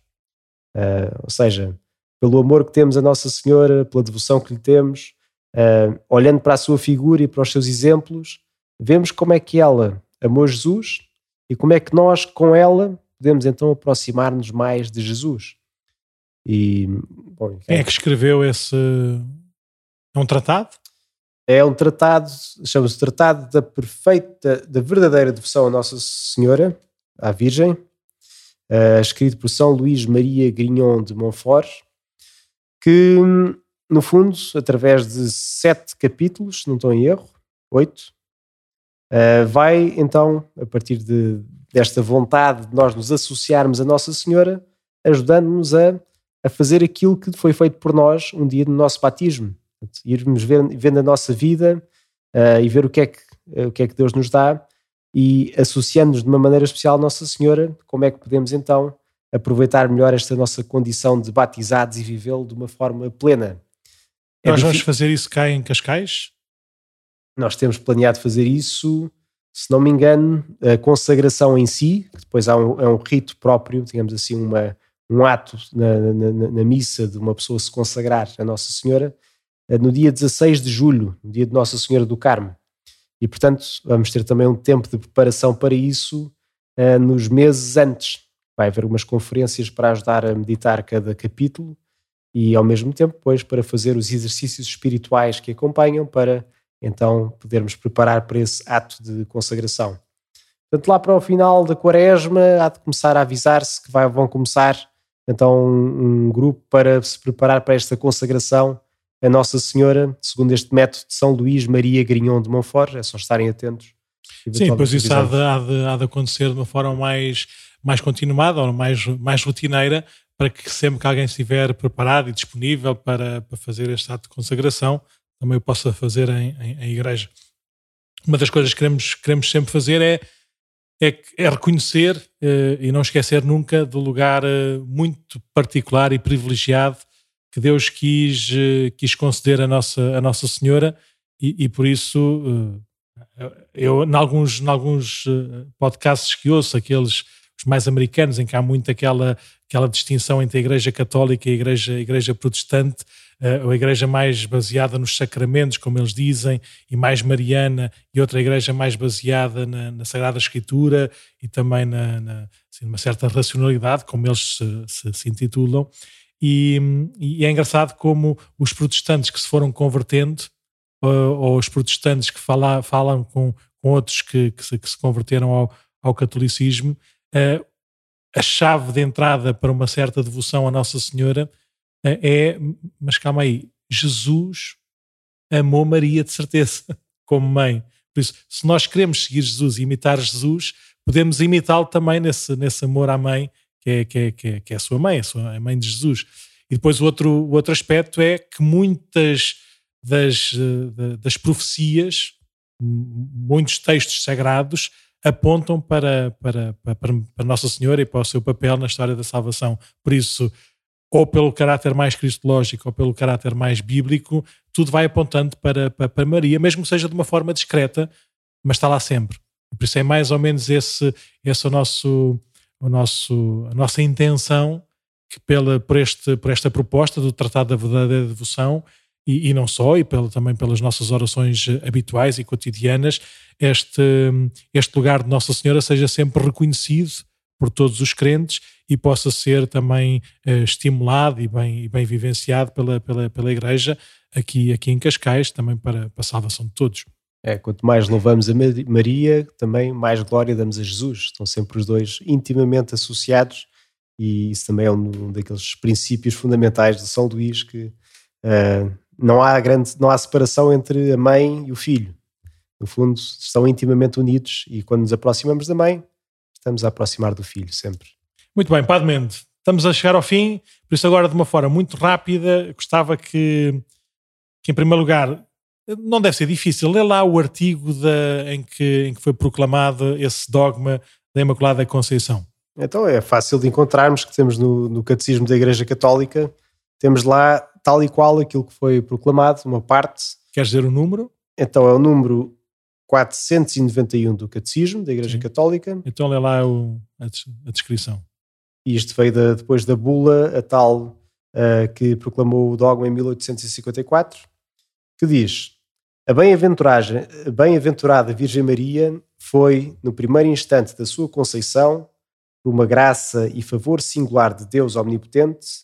Uh, ou seja, pelo amor que temos a Nossa Senhora, pela devoção que lhe temos, uh, olhando para a sua figura e para os seus exemplos, vemos como é que ela amou Jesus e como é que nós, com ela, podemos então aproximar-nos mais de Jesus. E, bom, Quem é que escreveu esse. É um tratado? É um tratado, chama-se Tratado da Perfeita, da Verdadeira Devoção a Nossa Senhora, à Virgem, uh, escrito por São Luís Maria Grignon de Montfort, que, no fundo, através de sete capítulos, não estou em erro, oito, uh, vai então, a partir de, desta vontade de nós nos associarmos a Nossa Senhora, ajudando-nos a, a fazer aquilo que foi feito por nós um dia no nosso batismo. Irmos ver, vendo a nossa vida uh, e ver o que, é que, uh, o que é que Deus nos dá e associando-nos de uma maneira especial a Nossa Senhora, como é que podemos então aproveitar melhor esta nossa condição de batizados e vivê-lo de uma forma plena. É Nós vamos fazer isso cá em Cascais? Nós temos planeado fazer isso, se não me engano, a consagração em si, que depois há um, é um rito próprio, digamos assim, uma, um ato na, na, na, missa de uma pessoa se consagrar a Nossa Senhora, eh, no dia 16 de julho, no dia de Nossa Senhora do Carmo. E, portanto, vamos ter também um tempo de preparação para isso uh, nos meses antes vai haver umas conferências para ajudar a meditar cada capítulo e ao mesmo tempo depois para fazer os exercícios espirituais que acompanham para então podermos preparar para esse ato de consagração. Portanto, lá para o final da quaresma há de começar a avisar-se que vai, vão começar então um grupo para se preparar para esta consagração a Nossa Senhora, segundo este método de São Luís Maria Grignon de Montfort, é só estarem atentos. Sim, pois isso há de, há, de, há de acontecer de uma forma mais mais continuada ou mais, mais rotineira, para que sempre que alguém estiver preparado e disponível para, para fazer este ato de consagração, também o possa fazer em, em, em igreja. Uma das coisas que queremos, queremos sempre fazer é, é, é reconhecer eh, e não esquecer nunca do lugar eh, muito particular e privilegiado que Deus quis, eh, quis conceder a Nossa, a Nossa Senhora e, e por isso eu, em alguns, em alguns podcasts que ouço, aqueles os mais americanos, em que há muito aquela, aquela distinção entre a Igreja Católica e a Igreja, a igreja Protestante, uh, a Igreja mais baseada nos sacramentos, como eles dizem, e mais mariana, e outra Igreja mais baseada na, na Sagrada Escritura e também na, na assim, uma certa racionalidade, como eles se, se, se intitulam. E, e, é engraçado como os protestantes que se foram convertendo, uh, ou os protestantes que fala, falam com, com outros que, que, se, que se converteram ao, ao catolicismo, uh, a chave de entrada para uma certa devoção à Nossa Senhora uh, é, mas calma aí, Jesus amou Maria de certeza, como mãe. Por isso, se nós queremos seguir Jesus e imitar Jesus, podemos imitá-lo também nesse, nesse amor à mãe, que é, que, é, que, é, que é a sua mãe, a, sua, a mãe de Jesus. E depois o outro, o outro aspecto é que muitas das, eh, das profecias, muitos textos sagrados, apontam para, para, para, Nossa Senhora e para o seu papel na história da salvação. Por isso, ou pelo caráter mais cristológico ou pelo caráter mais bíblico, tudo vai apontando para, para, para, Maria, mesmo que seja de uma forma discreta, mas está lá sempre. Por isso é mais ou menos esse, esse o nosso, o nosso, a nossa intenção que pela, por, este, por esta proposta do Tratado da Verdadeira Devoção e, e, não só, e pelo, também pelas nossas orações habituais e cotidianas, este, este lugar de Nossa Senhora seja sempre reconhecido por todos os crentes e possa ser também uh, estimulado e bem, e bem vivenciado pela, pela, pela Igreja aqui, aqui em Cascais, também para, para a salvação de todos. É, quanto mais louvamos a Maria, também mais glória damos a Jesus. Estão sempre os dois intimamente associados e isso também é um daqueles princípios fundamentais de São Luís que uh, não há grande, não há separação entre a mãe e o filho. No fundo, estão intimamente unidos e quando nos aproximamos da mãe, estamos a aproximar do filho sempre. Muito bem, Padre Mendes, estamos a chegar ao fim, por isso agora de uma forma muito rápida, gostava que, que em primeiro lugar, não deve ser difícil, lê lá o artigo da, em, que, em que foi proclamado esse dogma da Imaculada Conceição. Então é fácil de encontrarmos que temos no, no Catecismo da Igreja Católica, temos lá tal e qual aquilo que foi proclamado, uma parte. Queres dizer o número? Então é o número 491 do Catecismo da Igreja Sim. Católica. Então lê lá o, a, a, descrição. E isto veio da, depois da bula, a tal uh, que proclamou o dogma em 1854, que diz: A bem-aventurada Virgem Maria foi, no primeiro instante da sua conceição, por uma graça e favor singular de Deus Omnipotente,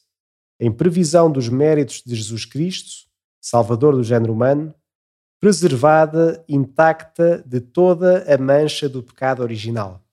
em previsão dos méritos de Jesus Cristo, Salvador do género humano, preservada, intacta de toda a mancha do pecado original.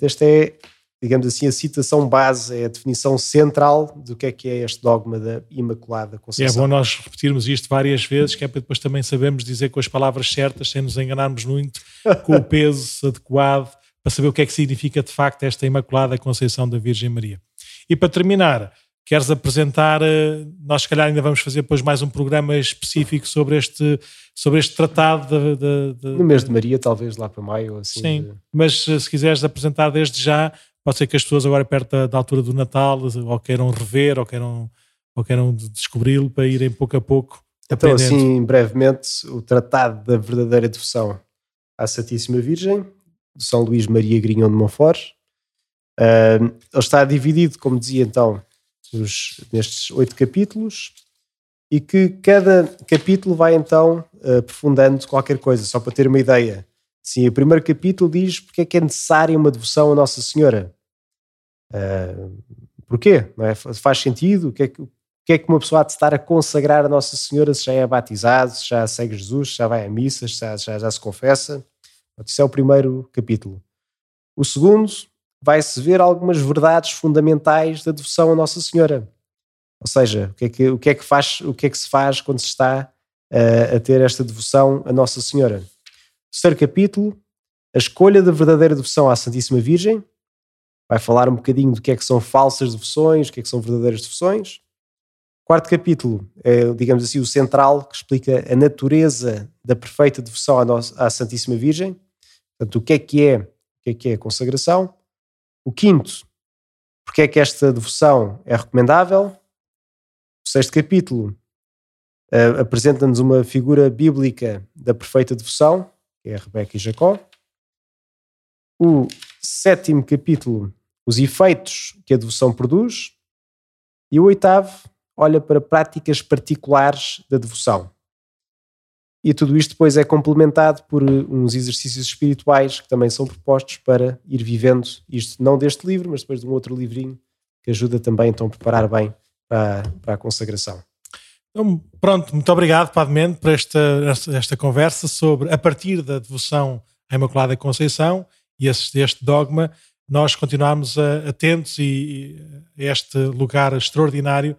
Esta é, digamos assim, a citação base, é a definição central do que é que é este dogma da Imaculada Conceição. É bom nós repetirmos isto várias vezes, que é para depois também sabermos dizer com as palavras certas, sem nos enganarmos muito, com o peso adequado, para saber o que é que significa de facto esta Imaculada Conceição da Virgem Maria. E para terminar, queres apresentar, eh, nós se calhar ainda vamos fazer depois mais um programa específico sobre este, sobre este tratado. De, de, de, no mês de Maria, talvez lá para maio. Assim, Sim, mas eh, se quiseres apresentar desde já, pode ser que as pessoas agora perto da, da altura do Natal ou queiram rever ou queiram, ou queiram descobri-lo para irem pouco a pouco Então assim, brevemente, o tratado da verdadeira devoção à Santíssima Virgem, de São Luís Maria Grignon de Montfort. Uh, ele está dividido, como dizia então, nos, nestes oito capítulos e que cada capítulo vai então aprofundando qualquer coisa, só para ter uma ideia. Sim, o primeiro capítulo diz porque é que é necessária uma devoção a Nossa Senhora. Uh, porquê? Não é? Faz sentido? O que, é que, que é que uma pessoa há de estar a consagrar a Nossa Senhora se já é batizado, se já segue Jesus, se já vai a missas, se já, já, já se confessa? Isso é o primeiro capítulo. O segundo vai-se ver algumas verdades fundamentais da devoção a Nossa Senhora. Ou seja, o que é que, o que, é que, faz, o que, é que se faz quando se está uh, a ter esta devoção a Nossa Senhora. Terceiro capítulo, a escolha da verdadeira devoção à Santíssima Virgem. Vai falar um bocadinho do que é que são falsas devoções, o que é que são verdadeiras devoções. Quarto capítulo é, digamos assim, o central, que explica a natureza da perfeita devoção à, nossa, à Santíssima Virgem. Portanto, o que é que é, o que é que é a consagração. O quinto, porque é que esta devoção é recomendável. O sexto capítulo uh, apresenta-nos uma figura bíblica da perfeita devoção, que é Rebeca e Jacó. O sétimo capítulo, os efeitos que a devoção produz. E o oitavo, olha para práticas particulares da devoção. E tudo isto depois é complementado por eh, uns exercícios espirituais que também são propostos para ir vivendo isto, não deste livro, mas depois de um outro livrinho que ajuda também então a preparar bem para, para a consagração. Então, pronto, muito obrigado, Padre Mendes, por esta, esta conversa sobre, a partir da devoção à Imaculada Conceição e este dogma, nós continuarmos atentos e, a este lugar extraordinário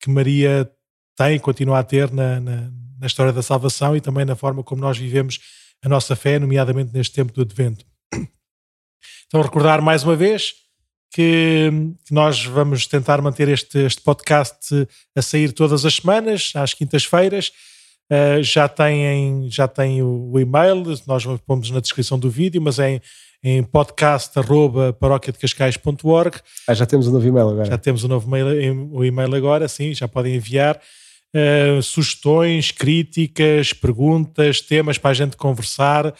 que Maria tem e continua a ter na, na na história da salvação e também na forma como nós vivemos a nossa fé, nomeadamente neste tempo do Advento. Então, recordar mais uma vez que, nós vamos tentar manter este, este podcast a sair todas as semanas, às quintas-feiras. Uh, já têm, já têm o, o, e-mail, nós pomos na descrição do vídeo, mas é em, em podcast.paróquiadecascais.org. Ah, já temos o um novo e-mail agora. Já temos o um novo e-mail, o e-mail agora, sim, já podem enviar. Uh, sugestões, críticas, perguntas, temas para a gente conversar.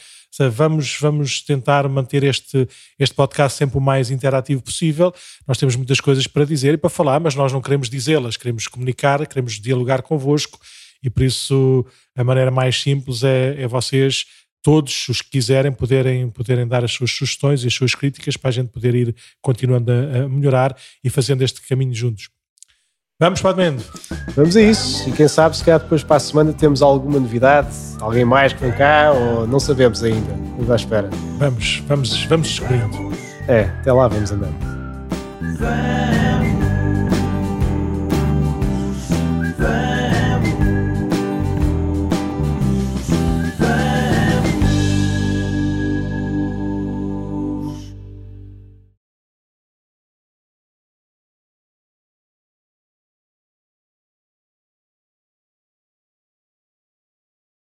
Vamos, vamos tentar manter este, este podcast sempre o mais interativo possível. Nós temos muitas coisas para dizer e para falar, mas nós não queremos dizê-las, queremos comunicar, queremos dialogar convosco e por isso a maneira mais simples é, é vocês todos os que quiserem poderem, poderem dar as suas sugestões e as suas críticas para a gente poder ir continuando a, a melhorar e fazendo este caminho juntos. Vamos para Admendo. Vamos a isso. E quem sabe, se calhar depois para a semana temos alguma novidade, alguém mais que vem cá, ou não sabemos ainda. Vamos à espera. Vamos, vamos, vamos descobrindo. É, até lá vamos andando.